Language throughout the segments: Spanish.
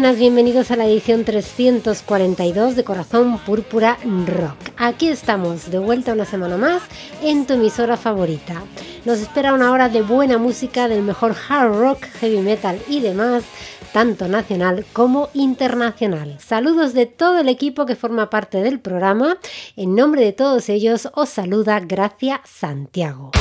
buenas, bienvenidos a la edición 342 de Corazón Púrpura Rock. Aquí estamos, de vuelta una semana más en tu emisora favorita. Nos espera una hora de buena música del mejor hard rock, heavy metal y demás, tanto nacional como internacional. Saludos de todo el equipo que forma parte del programa. En nombre de todos ellos os saluda Gracia Santiago.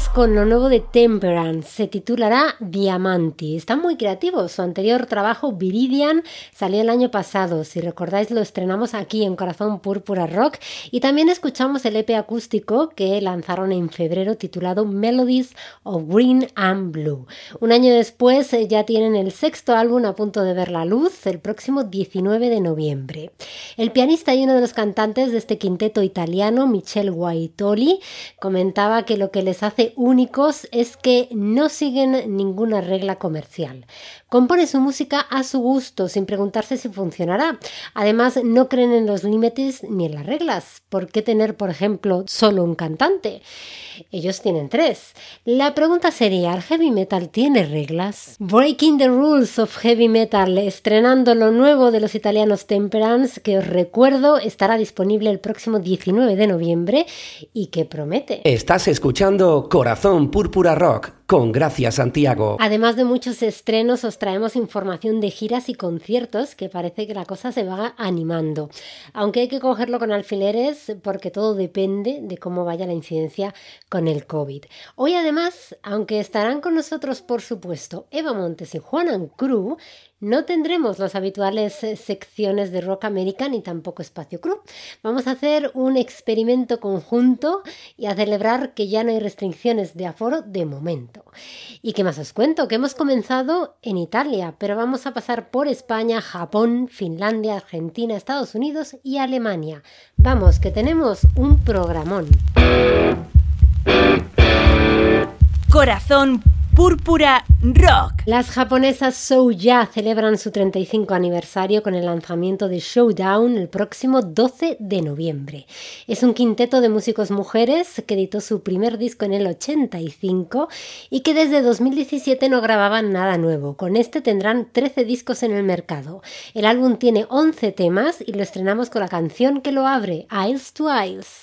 was con lo nuevo de Temperance. Se titulará Diamanti. Está muy creativo. Su anterior trabajo, Viridian, salió el año pasado. Si recordáis, lo estrenamos aquí en Corazón Púrpura Rock. Y también escuchamos el EP acústico que lanzaron en febrero titulado Melodies of Green and Blue. Un año después eh, ya tienen el sexto álbum a punto de ver la luz el próximo 19 de noviembre. El pianista y uno de los cantantes de este quinteto italiano, Michel Guaitoli, comentaba que lo que les hace únicos es que no siguen ninguna regla comercial. Compone su música a su gusto, sin preguntarse si funcionará. Además, no creen en los límites ni en las reglas. ¿Por qué tener, por ejemplo, solo un cantante? Ellos tienen tres. La pregunta sería, ¿el heavy metal tiene reglas? Breaking the Rules of Heavy Metal, estrenando lo nuevo de los italianos Temperance, que os recuerdo estará disponible el próximo 19 de noviembre y que promete. Estás escuchando Corazón Púrpura Rock con Gracia Santiago. Además de muchos estrenos, os traemos información de giras y conciertos que parece que la cosa se va animando. Aunque hay que cogerlo con alfileres porque todo depende de cómo vaya la incidencia con el COVID. Hoy además, aunque estarán con nosotros por supuesto Eva Montes y Juanan Cruz, no tendremos las habituales eh, secciones de Rock American ni tampoco Espacio Cruz. Vamos a hacer un experimento conjunto y a celebrar que ya no hay restricciones de aforo de momento. ¿Y qué más os cuento? Que hemos comenzado en Italia, pero vamos a pasar por España, Japón, Finlandia, Argentina, Estados Unidos y Alemania. Vamos, que tenemos un programón. Corazón Púrpura Rock. Las japonesas Souya celebran su 35 aniversario con el lanzamiento de Showdown el próximo 12 de noviembre. Es un quinteto de músicos mujeres que editó su primer disco en el 85 y que desde 2017 no grababan nada nuevo. Con este tendrán 13 discos en el mercado. El álbum tiene 11 temas y lo estrenamos con la canción que lo abre, Isles to Isles.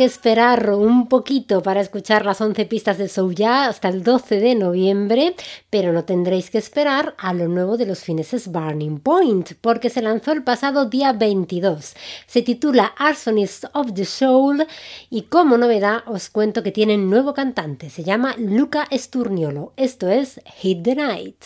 Que esperar un poquito para escuchar las 11 pistas de Souya hasta el 12 de noviembre, pero no tendréis que esperar a lo nuevo de los fineses Burning Point, porque se lanzó el pasado día 22. Se titula Arsonist of the Soul y como novedad os cuento que tienen nuevo cantante, se llama Luca Esturniolo. Esto es Hit the Night.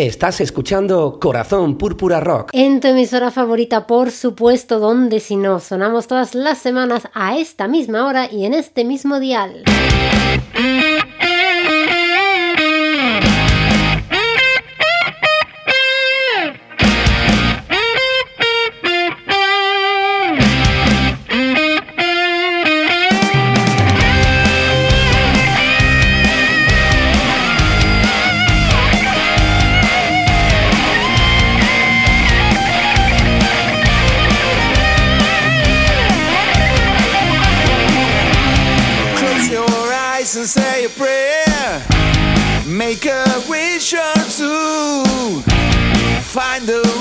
Estás escuchando Corazón Púrpura Rock. En tu emisora favorita, por supuesto, donde si no, sonamos todas las semanas a esta misma hora y en este mismo dial.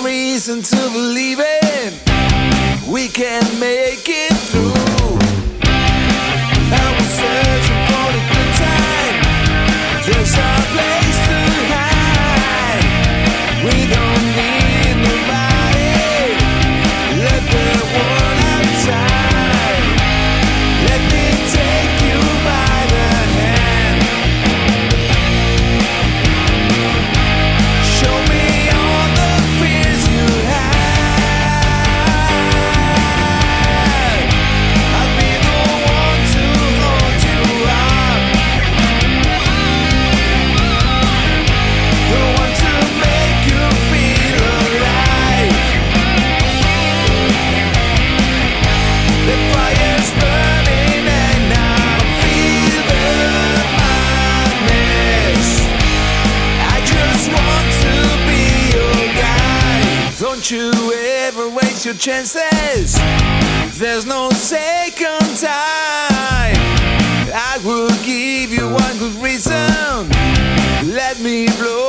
Reason to believe it. We can make it through. I was searching Don't you ever waste your chances. There's no second time. I will give you one good reason. Let me blow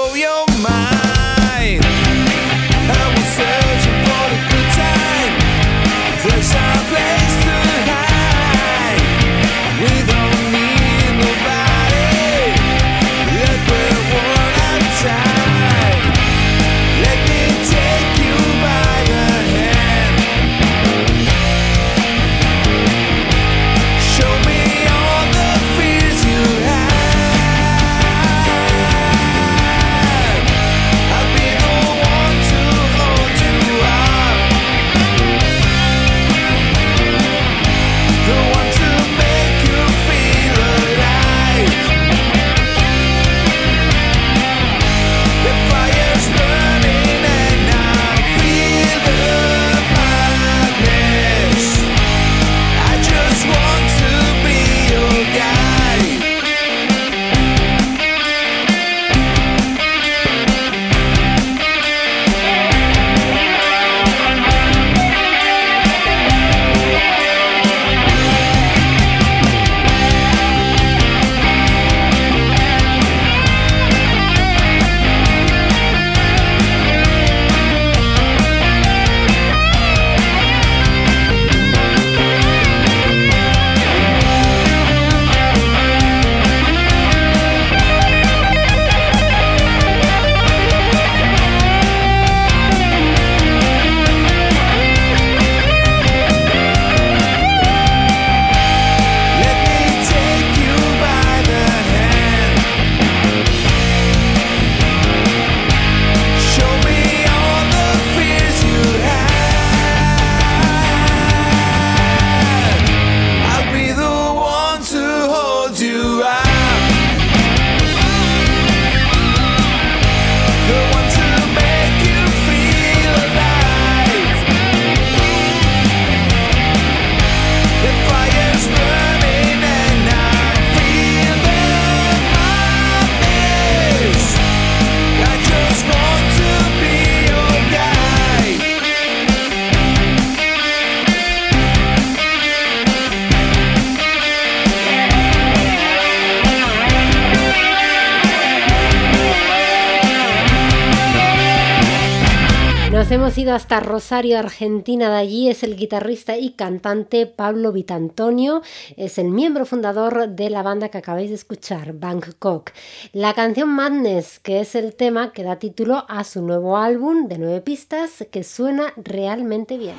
Hasta Rosario, Argentina. De allí es el guitarrista y cantante Pablo Vitantonio. Es el miembro fundador de la banda que acabáis de escuchar, Bangkok. La canción Madness, que es el tema que da título a su nuevo álbum de nueve pistas, que suena realmente bien.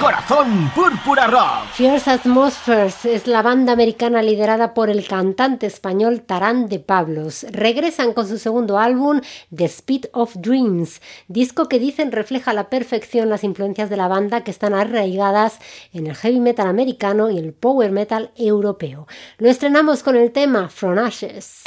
Corazón Púrpura Rock. Fierce Atmospheres es la banda americana liderada por el cantante español Tarán de Pablos. Regresan con su segundo álbum, The Speed of Dreams, disco que dicen refleja a la perfección las influencias de la banda que están arraigadas en el heavy metal americano y el power metal europeo. Lo estrenamos con el tema From Ashes.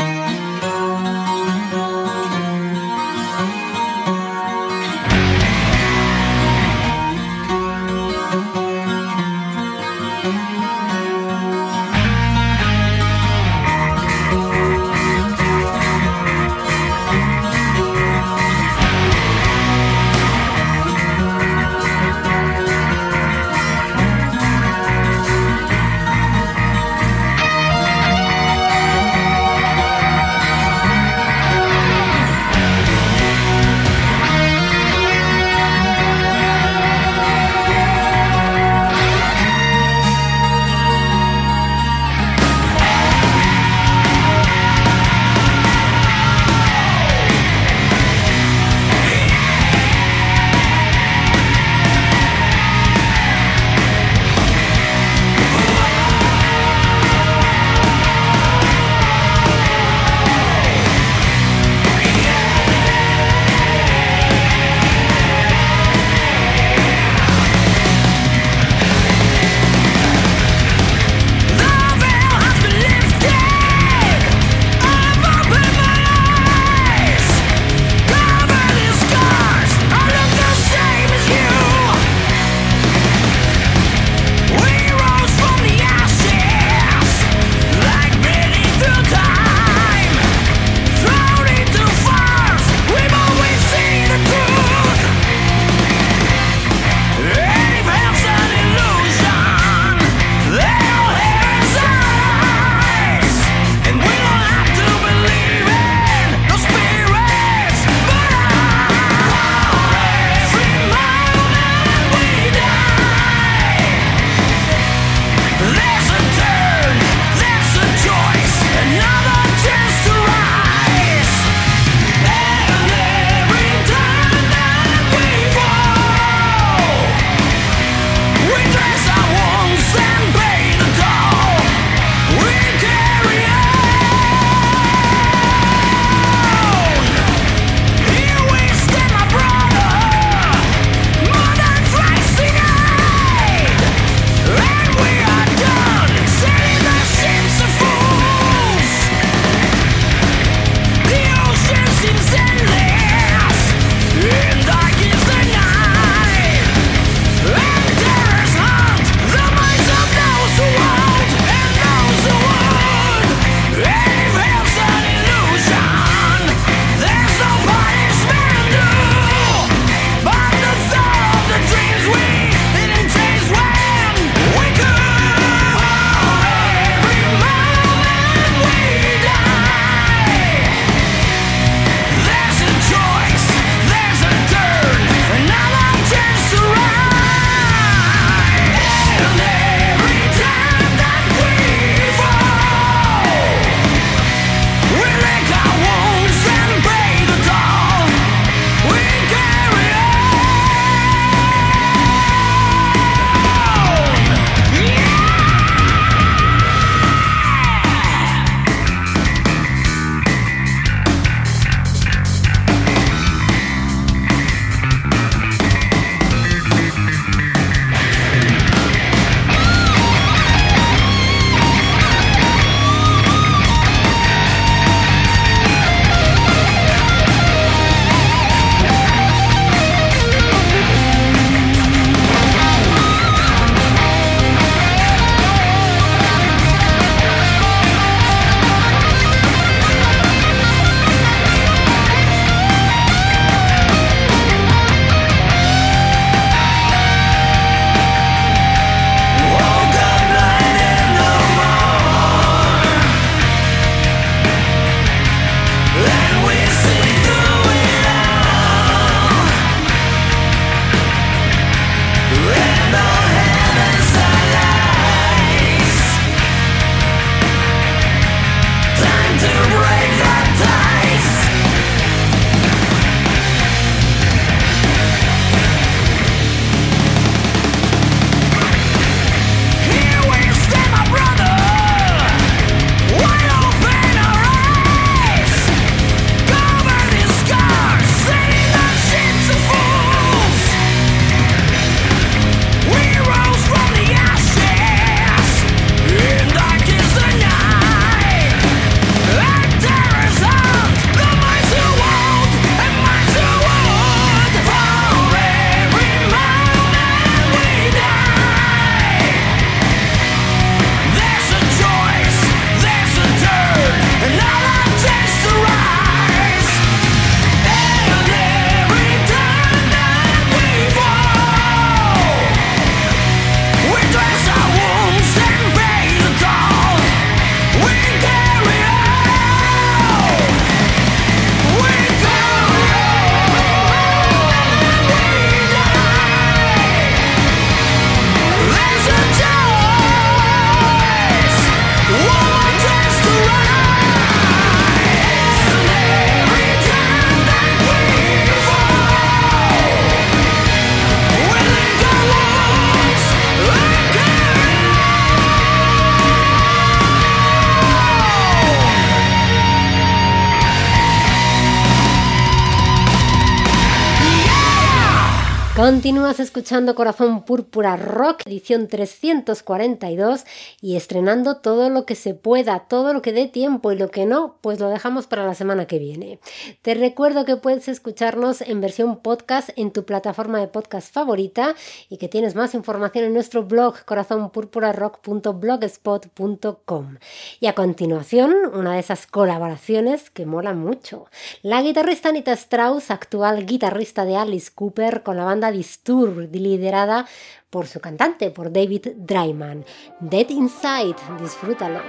Continúas escuchando Corazón Púrpura Rock, edición 342, y estrenando todo lo que se pueda, todo lo que dé tiempo y lo que no, pues lo dejamos para la semana que viene. Te recuerdo que puedes escucharnos en versión podcast en tu plataforma de podcast favorita y que tienes más información en nuestro blog corazonpurpurarock.blogspot.com. Y a continuación, una de esas colaboraciones que mola mucho. La guitarrista Anita Strauss, actual guitarrista de Alice Cooper, con la banda Disturbed, liderada por su cantante, por David Dryman. Dead Inside, disfrútalo.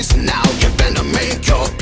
choice. Now you better make your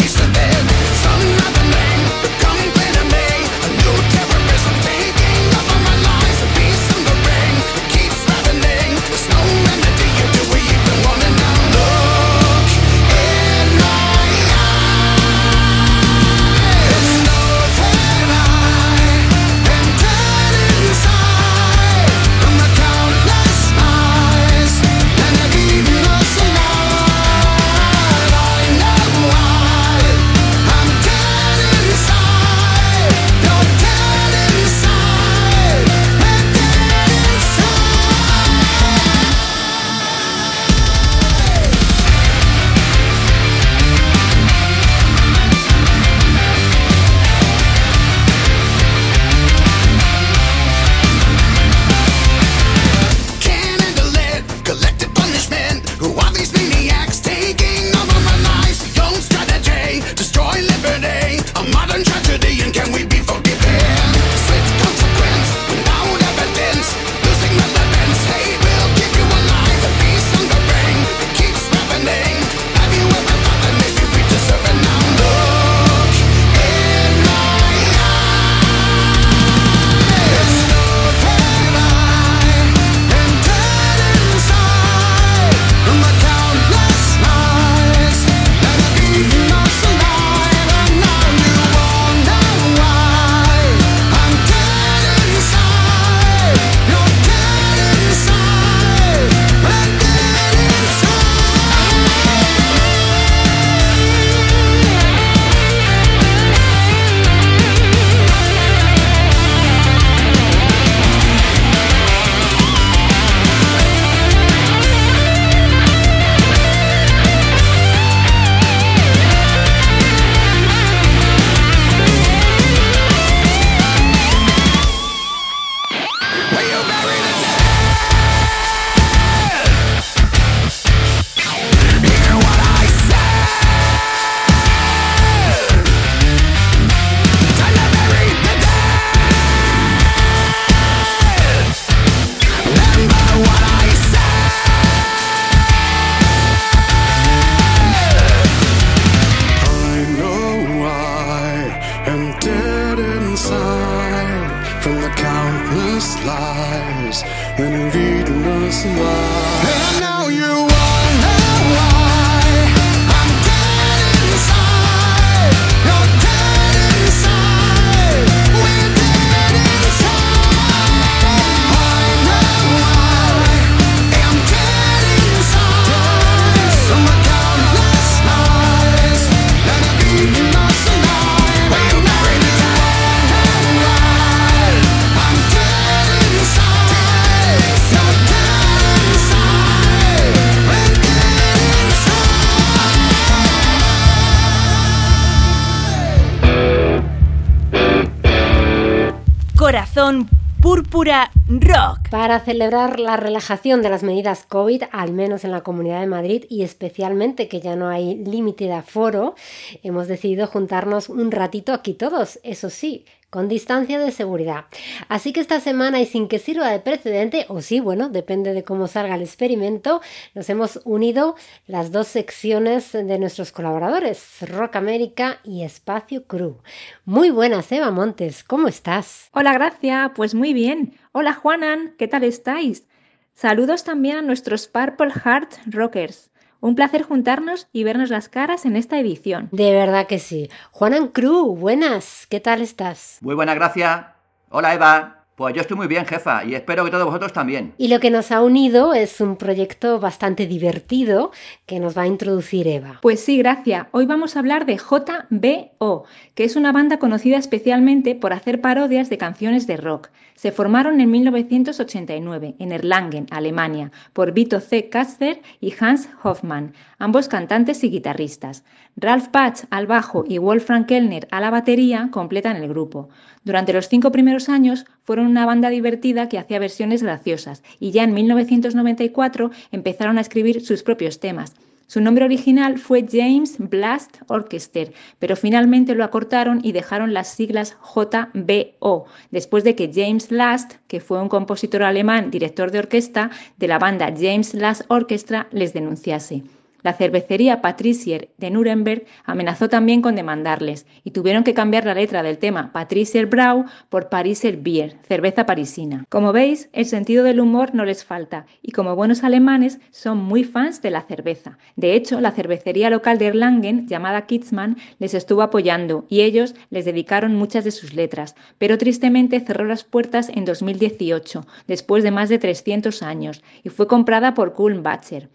celebrar la relajación de las medidas COVID, al menos en la Comunidad de Madrid y especialmente que ya no hay límite de aforo, hemos decidido juntarnos un ratito aquí todos, eso sí, con distancia de seguridad. Así que esta semana y sin que sirva de precedente, o sí, bueno, depende de cómo salga el experimento, nos hemos unido las dos secciones de nuestros colaboradores, Rock América y Espacio Crew. Muy buenas, Eva Montes, ¿cómo estás? Hola, Gracia, pues muy bien. Hola, Juanan, ¿qué tal estáis? Saludos también a nuestros Purple Heart Rockers. Un placer juntarnos y vernos las caras en esta edición. De verdad que sí. Juanan Cruz, buenas, ¿qué tal estás? Muy buena, gracias. Hola, Eva. Pues yo estoy muy bien, jefa, y espero que todos vosotros también. Y lo que nos ha unido es un proyecto bastante divertido que nos va a introducir Eva. Pues sí, gracias. Hoy vamos a hablar de JBO, que es una banda conocida especialmente por hacer parodias de canciones de rock. Se formaron en 1989 en Erlangen, Alemania, por Vito C. Katzler y Hans Hoffmann, ambos cantantes y guitarristas. Ralph Patch al bajo y Wolfgang Kellner a la batería completan el grupo. Durante los cinco primeros años fueron una banda divertida que hacía versiones graciosas y ya en 1994 empezaron a escribir sus propios temas. Su nombre original fue James Blast Orchestra, pero finalmente lo acortaron y dejaron las siglas JBO, después de que James Last, que fue un compositor alemán, director de orquesta de la banda James Last Orchestra, les denunciase. La cervecería Patricier de Nuremberg amenazó también con demandarles y tuvieron que cambiar la letra del tema Patricier Brau por Pariser Bier, cerveza parisina. Como veis, el sentido del humor no les falta y como buenos alemanes son muy fans de la cerveza. De hecho, la cervecería local de Erlangen, llamada Kitzmann, les estuvo apoyando y ellos les dedicaron muchas de sus letras, pero tristemente cerró las puertas en 2018, después de más de 300 años, y fue comprada por Kulmbacher.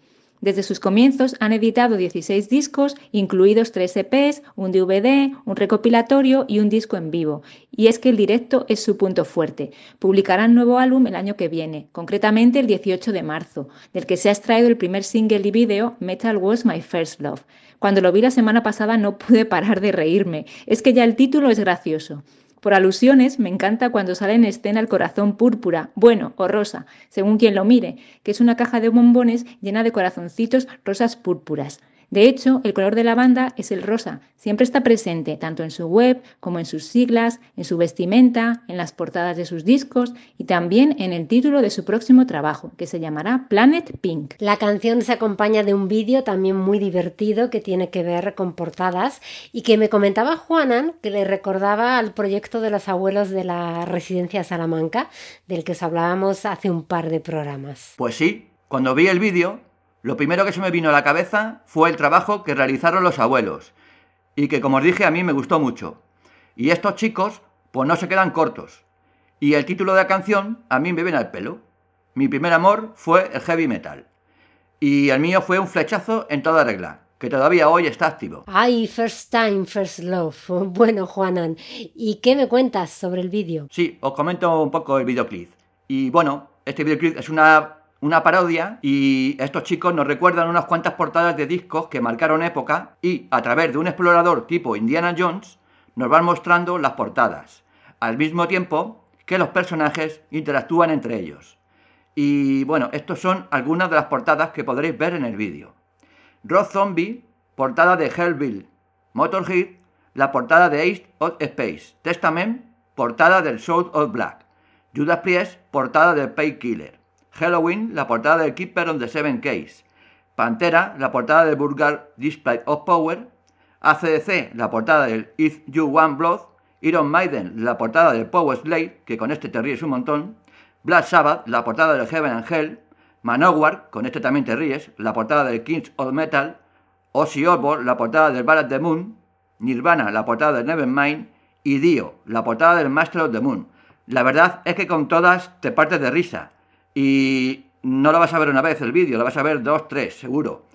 Desde sus comienzos han editado 16 discos, incluidos 3 EPs, un DVD, un recopilatorio y un disco en vivo. Y es que el directo es su punto fuerte. Publicarán nuevo álbum el año que viene, concretamente el 18 de marzo, del que se ha extraído el primer single y video Metal Was My First Love. Cuando lo vi la semana pasada no pude parar de reírme. Es que ya el título es gracioso. Por alusiones, me encanta cuando sale en escena el corazón púrpura, bueno o rosa, según quien lo mire, que es una caja de bombones llena de corazoncitos rosas púrpuras. De hecho, el color de la banda es el rosa. Siempre está presente, tanto en su web como en sus siglas, en su vestimenta, en las portadas de sus discos y también en el título de su próximo trabajo, que se llamará Planet Pink. La canción se acompaña de un vídeo también muy divertido que tiene que ver con portadas y que me comentaba Juanan que le recordaba al proyecto de los abuelos de la residencia Salamanca, del que os hablábamos hace un par de programas. Pues sí, cuando vi el vídeo lo primero que se me vino a la cabeza fue el trabajo que realizaron los abuelos, y que como os dije a mí me gustó mucho. Y estos chicos, pues no se quedan cortos. Y el título de la canción a mí me viene al pelo. Mi primer amor fue el heavy metal. Y el mío fue un flechazo en toda regla, que todavía hoy está activo. Ay, first time, first love. Bueno, Juanan, ¿y qué me cuentas sobre el vídeo? Sí, os comento un poco el videoclip. Y bueno, este videoclip es una una parodia y estos chicos nos recuerdan unas cuantas portadas de discos que marcaron época y a través de un explorador tipo Indiana Jones nos van mostrando las portadas, al mismo tiempo que los personajes interactúan entre ellos. Y bueno, estos son algunas de las portadas que podréis ver en el vídeo. Road Zombie, portada de Hellbill. Motorhead, la portada de Ace of Space. Testament, portada del Soul of Black. Judas Priest, portada de Painkiller. Halloween, la portada del Keeper on the Seven Case. Pantera, la portada del Burger Display of Power. ACDC, la portada del If You Want Blood. Iron Maiden, la portada del Power Slave, que con este te ríes un montón. Black Sabbath, la portada del Heaven and Hell. Manowar, con este también te ríes, la portada del Kings of Metal. Ozzy Osbourne, la portada del Ballad of the Moon. Nirvana, la portada del Nevermind. Y Dio, la portada del Master of the Moon. La verdad es que con todas te partes de risa. Y no lo vas a ver una vez el vídeo, lo vas a ver dos, tres, seguro.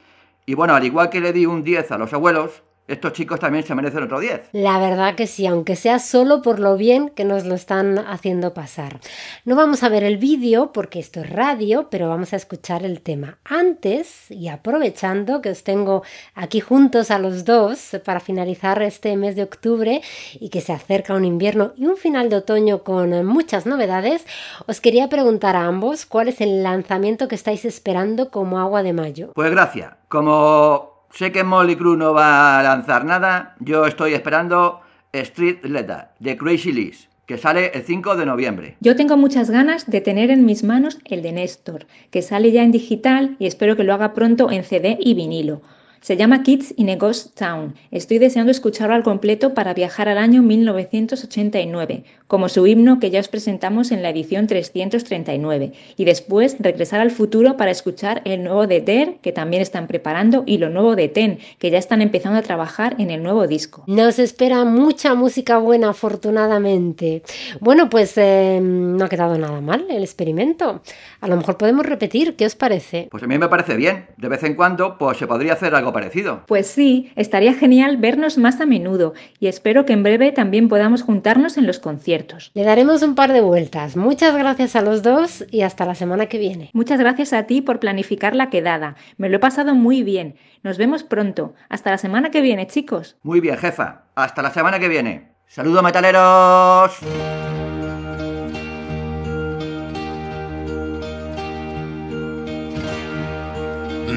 Y bueno, al igual que le di un 10 a los abuelos, estos chicos también se merecen otro 10. La verdad que sí, aunque sea solo por lo bien que nos lo están haciendo pasar. No vamos a ver el vídeo porque esto es radio, pero vamos a escuchar el tema. Antes, y aprovechando que os tengo aquí juntos a los dos para finalizar este mes de octubre y que se acerca un invierno y un final de otoño con muchas novedades, os quería preguntar a ambos cuál es el lanzamiento que estáis esperando como agua de mayo. Pues gracias. Como sé que Molly Crew no va a lanzar nada. Yo estoy esperando Street Letter de Crazy Liz. que sale el 5 de noviembre. Yo tengo muchas ganas de tener en mis manos el de Néstor, que sale ya en digital y espero que lo haga pronto en CD y vinilo. Se llama Kids in a Ghost Town. Estoy deseando escucharlo al completo para viajar al año 1989, como su himno que ya os presentamos en la edición 339, y después regresar al futuro para escuchar el nuevo de Der, que también están preparando, y lo nuevo de Ten, que ya están empezando a trabajar en el nuevo disco. Nos espera mucha música buena, afortunadamente. Bueno, pues eh, no ha quedado nada mal el experimento. A lo mejor podemos repetir, ¿qué os parece? Pues a mí me parece bien. De vez en cuando, pues se podría hacer algo parecido. Pues sí, estaría genial vernos más a menudo y espero que en breve también podamos juntarnos en los conciertos. Le daremos un par de vueltas. Muchas gracias a los dos y hasta la semana que viene. Muchas gracias a ti por planificar la quedada. Me lo he pasado muy bien. Nos vemos pronto. Hasta la semana que viene, chicos. Muy bien, jefa. Hasta la semana que viene. Saludos, metaleros.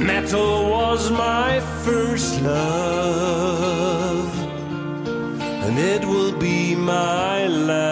Metal was my first love, and it will be my last.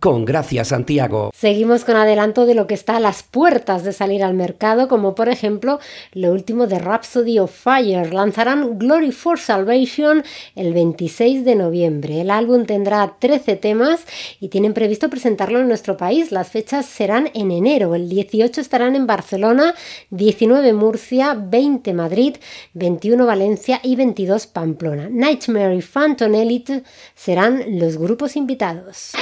con Gracia Santiago. Seguimos con adelanto de lo que está a las puertas de salir al mercado, como por ejemplo lo último de Rhapsody of Fire. Lanzarán Glory for Salvation el 26 de noviembre. El álbum tendrá 13 temas y tienen previsto presentarlo en nuestro país. Las fechas serán en enero. El 18 estarán en Barcelona, 19 Murcia, 20 Madrid, 21 Valencia y 22 Pamplona. Nightmare y Phantom Elite serán los grupos invitados.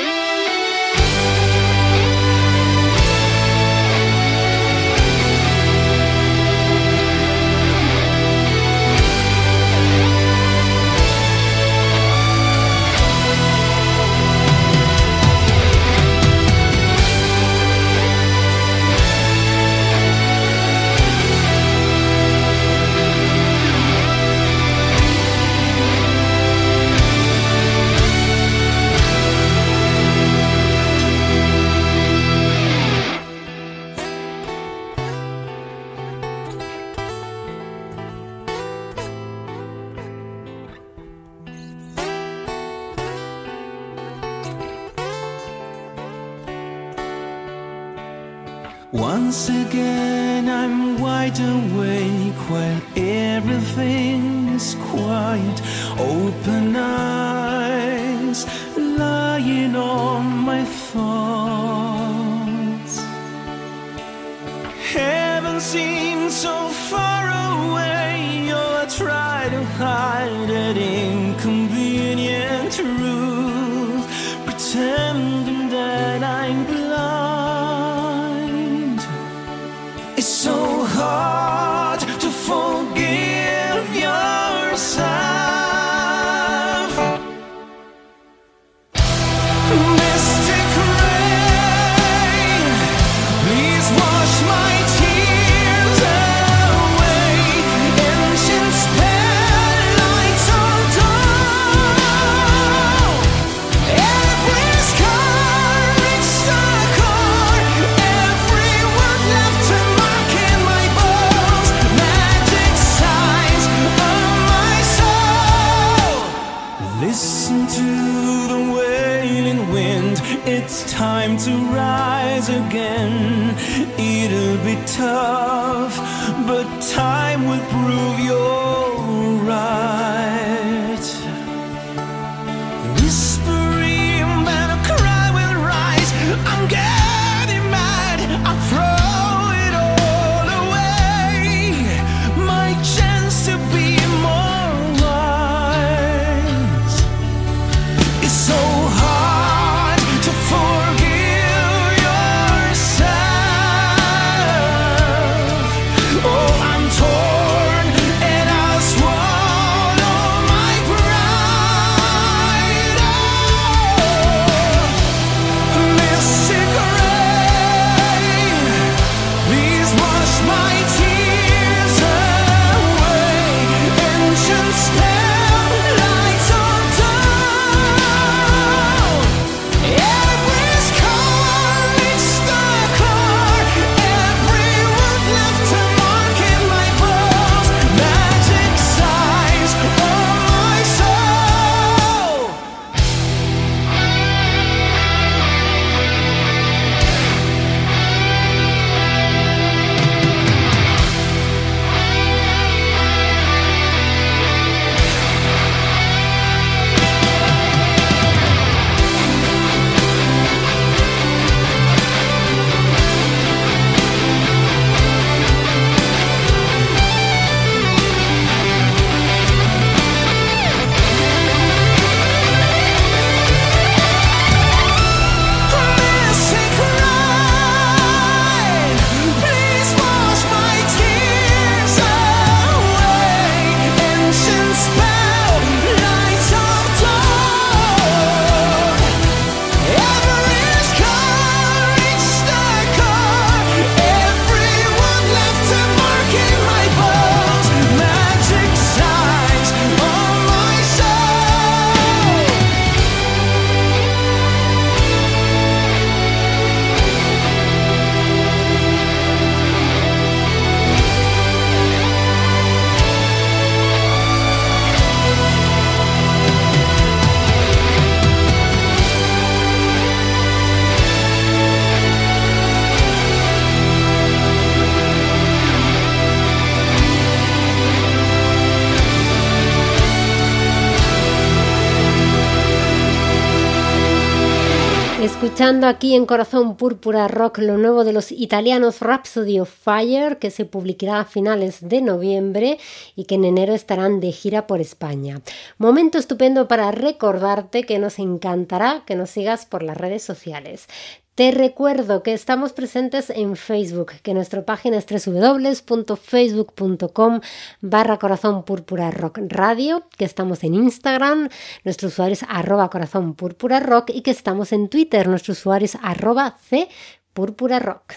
Once again I'm wide awake while everything is quiet. Open eyes lying on my thoughts. Heaven seems so far away. Oh, I try to hide that inconvenient escuchando aquí en Corazón Púrpura Rock lo nuevo de los italianos Rhapsody of Fire, que se publicará a finales de noviembre y que en enero estarán de gira por España. Momento estupendo para recordarte que nos encantará que nos sigas por las redes sociales. Te recuerdo que estamos presentes en Facebook, que nuestra página es www.facebook.com barra corazón rock radio, que estamos en Instagram, nuestro usuario es arroba corazón rock y que estamos en Twitter, nuestro usuario es arroba c rock.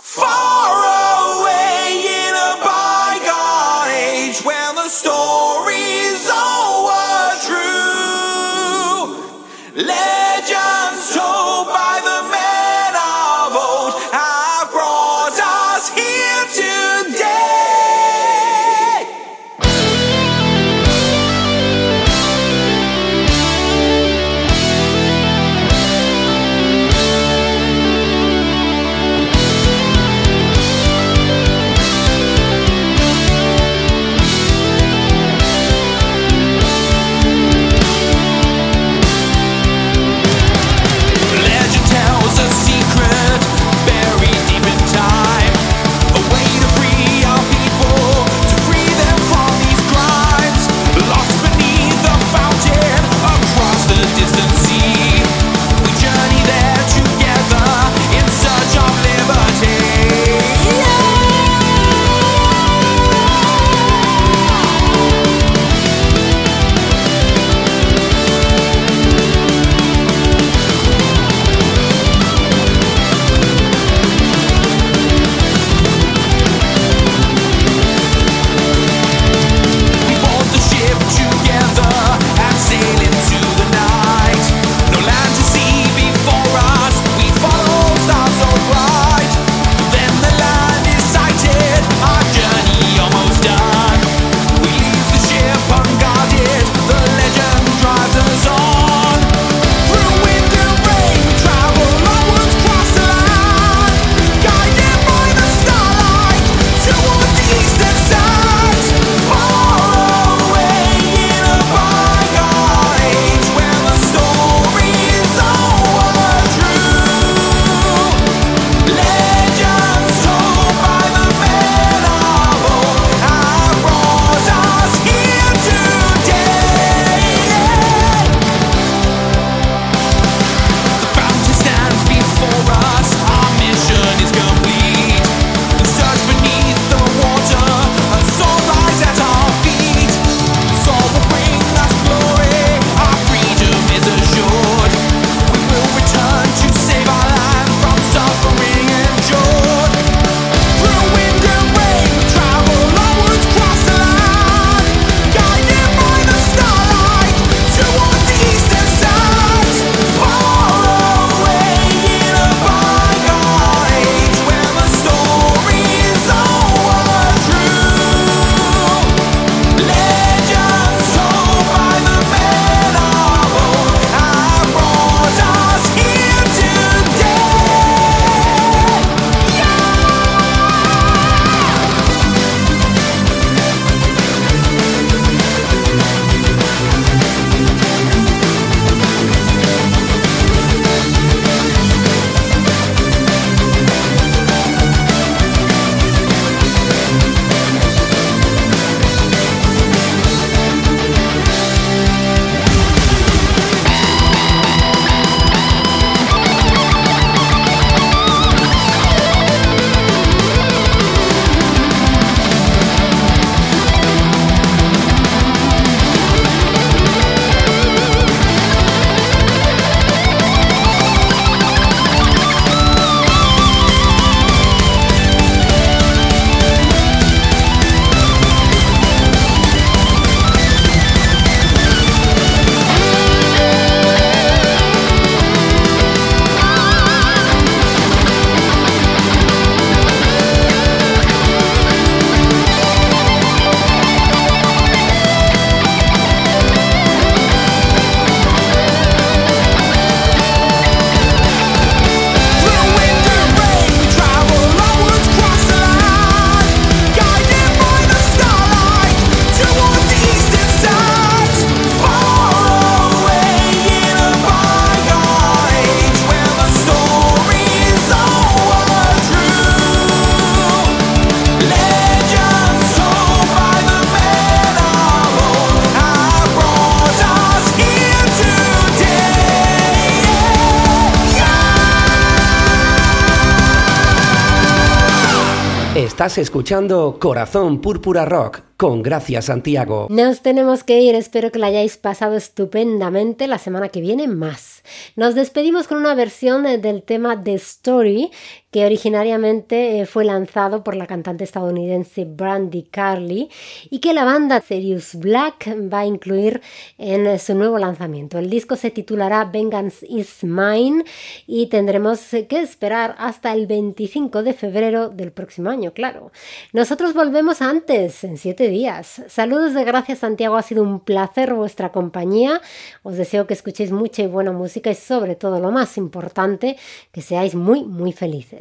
Estás escuchando Corazón Púrpura Rock con Gracia Santiago. Nos tenemos que ir, espero que la hayáis pasado estupendamente. La semana que viene más. Nos despedimos con una versión del tema The Story que originariamente eh, fue lanzado por la cantante estadounidense Brandy Carly y que la banda Serious Black va a incluir en eh, su nuevo lanzamiento. El disco se titulará Vengeance is Mine y tendremos que esperar hasta el 25 de febrero del próximo año, claro. Nosotros volvemos antes, en siete días. Saludos de gracias Santiago, ha sido un placer vuestra compañía. Os deseo que escuchéis mucha y buena música y sobre todo lo más importante, que seáis muy, muy felices.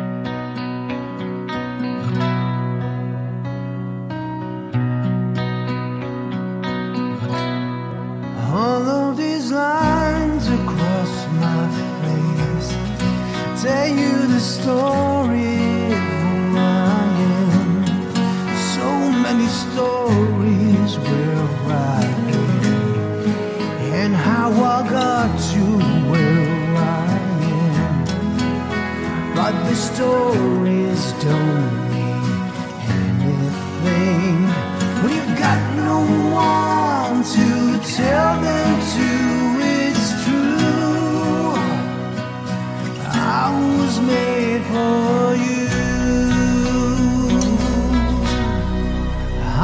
Stories don't mean anything when you've got no one to tell them to. It's true. I was made for you.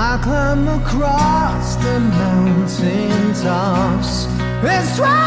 I climb across the mountain tops and swam